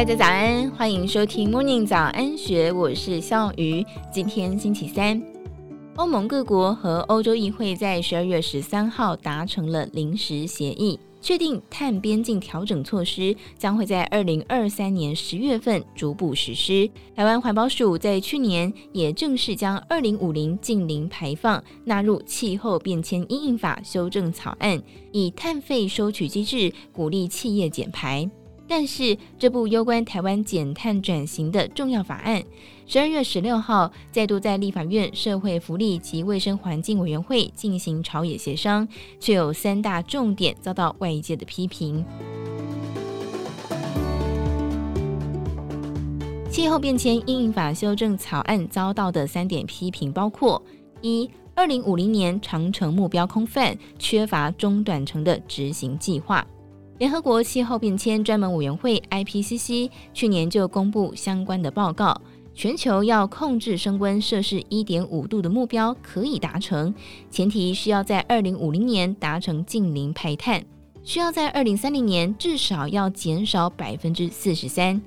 大家早安，欢迎收听 Morning 早安学，我是笑鱼。今天星期三，欧盟各国和欧洲议会在十二月十三号达成了临时协议。确定碳边境调整措施将会在二零二三年十月份逐步实施。台湾环保署在去年也正式将二零五零净零排放纳入气候变迁因应法修正草案，以碳费收取机制鼓励企业减排。但是，这部攸关台湾减碳转型的重要法案，十二月十六号再度在立法院社会福利及卫生环境委员会进行朝野协商，却有三大重点遭到外界的批评。气候变迁因应法修正草案遭到的三点批评包括：一、二零五零年长程目标空泛，缺乏中短程的执行计划。联合国气候变迁专门委员会 （IPCC） 去年就公布相关的报告，全球要控制升温摄氏一点五度的目标可以达成，前提需要在二零五零年达成近零排碳，需要在二零三零年至少要减少百分之四十三。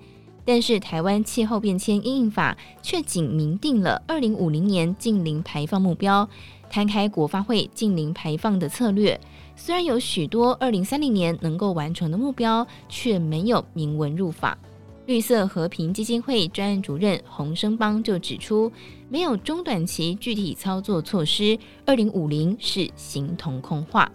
但是台湾气候变迁因应法却仅明定了二零五零年净零排放目标，摊开国发会净零排放的策略。虽然有许多二零三零年能够完成的目标，却没有明文入法。绿色和平基金会专案主任洪生邦就指出，没有中短期具体操作措施，二零五零是形同空话。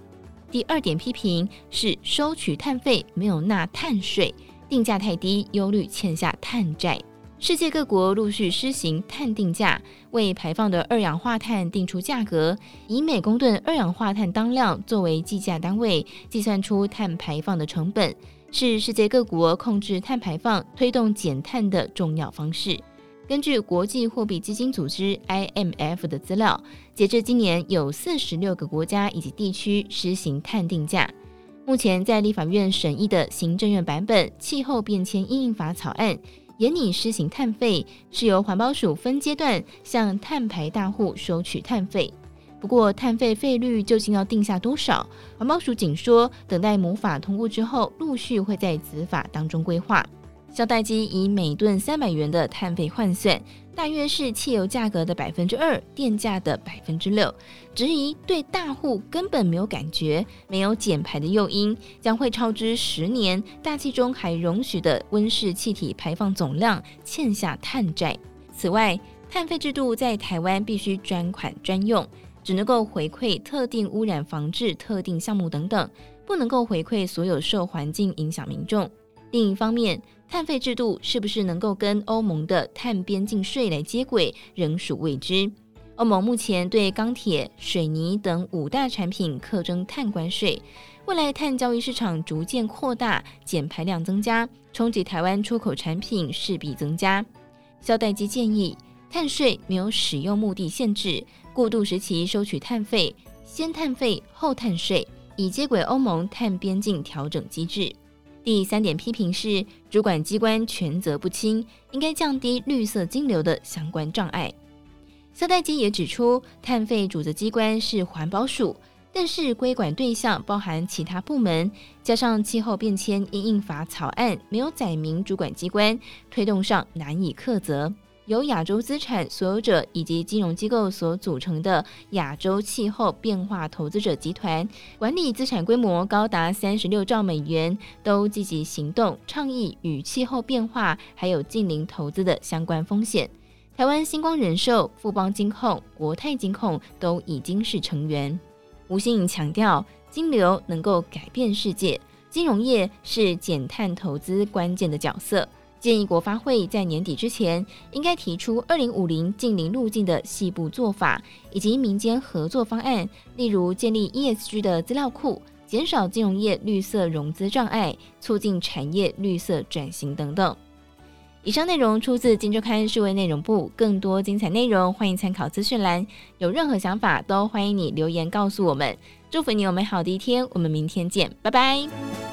第二点批评是收取碳费没有纳碳税，定价太低，忧虑欠下碳债。世界各国陆续施行碳定价，为排放的二氧化碳定出价格，以每公吨二氧化碳当量作为计价单位，计算出碳排放的成本，是世界各国控制碳排放、推动减碳的重要方式。根据国际货币基金组织 （IMF） 的资料，截至今年，有四十六个国家以及地区施行碳定价。目前在立法院审议的行政院版本《气候变迁应应法》草案。也拟施行碳费，是由环保署分阶段向碳排大户收取碳费。不过，碳费费率究竟要定下多少？环保署仅说，等待母法通过之后，陆续会在子法当中规划。萧代机以每吨三百元的碳费换算，大约是汽油价格的百分之二，电价的百分之六。质疑对大户根本没有感觉，没有减排的诱因，将会超支十年，大气中还容许的温室气体排放总量，欠下碳债。此外，碳费制度在台湾必须专款专用，只能够回馈特定污染防治特定项目等等，不能够回馈所有受环境影响民众。另一方面，碳费制度是不是能够跟欧盟的碳边境税来接轨，仍属未知。欧盟目前对钢铁、水泥等五大产品课征碳关税，未来碳交易市场逐渐扩大，减排量增加，冲击台湾出口产品势必增加。萧代基建议，碳税没有使用目的限制，过渡时期收取碳费，先碳费后碳税，以接轨欧盟碳边境调整机制。第三点批评是，主管机关权责不清，应该降低绿色金流的相关障碍。萧代基也指出，碳费主责机关是环保署，但是归管对象包含其他部门，加上气候变迁因应法草案没有载明主管机关，推动上难以苛责。由亚洲资产所有者以及金融机构所组成的亚洲气候变化投资者集团，管理资产规模高达三十六兆美元，都积极行动倡议与气候变化还有净零投资的相关风险。台湾新光人寿、富邦金控、国泰金控都已经是成员。吴新颖强调，金流能够改变世界，金融业是减碳投资关键的角色。建议国发会在年底之前，应该提出二零五零净零路径的细部做法，以及民间合作方案，例如建立 ESG 的资料库，减少金融业绿色融资障碍，促进产业绿色转型等等。以上内容出自《金周刊》数位内容部，更多精彩内容欢迎参考资讯栏。有任何想法都欢迎你留言告诉我们。祝福你有美好的一天，我们明天见，拜拜。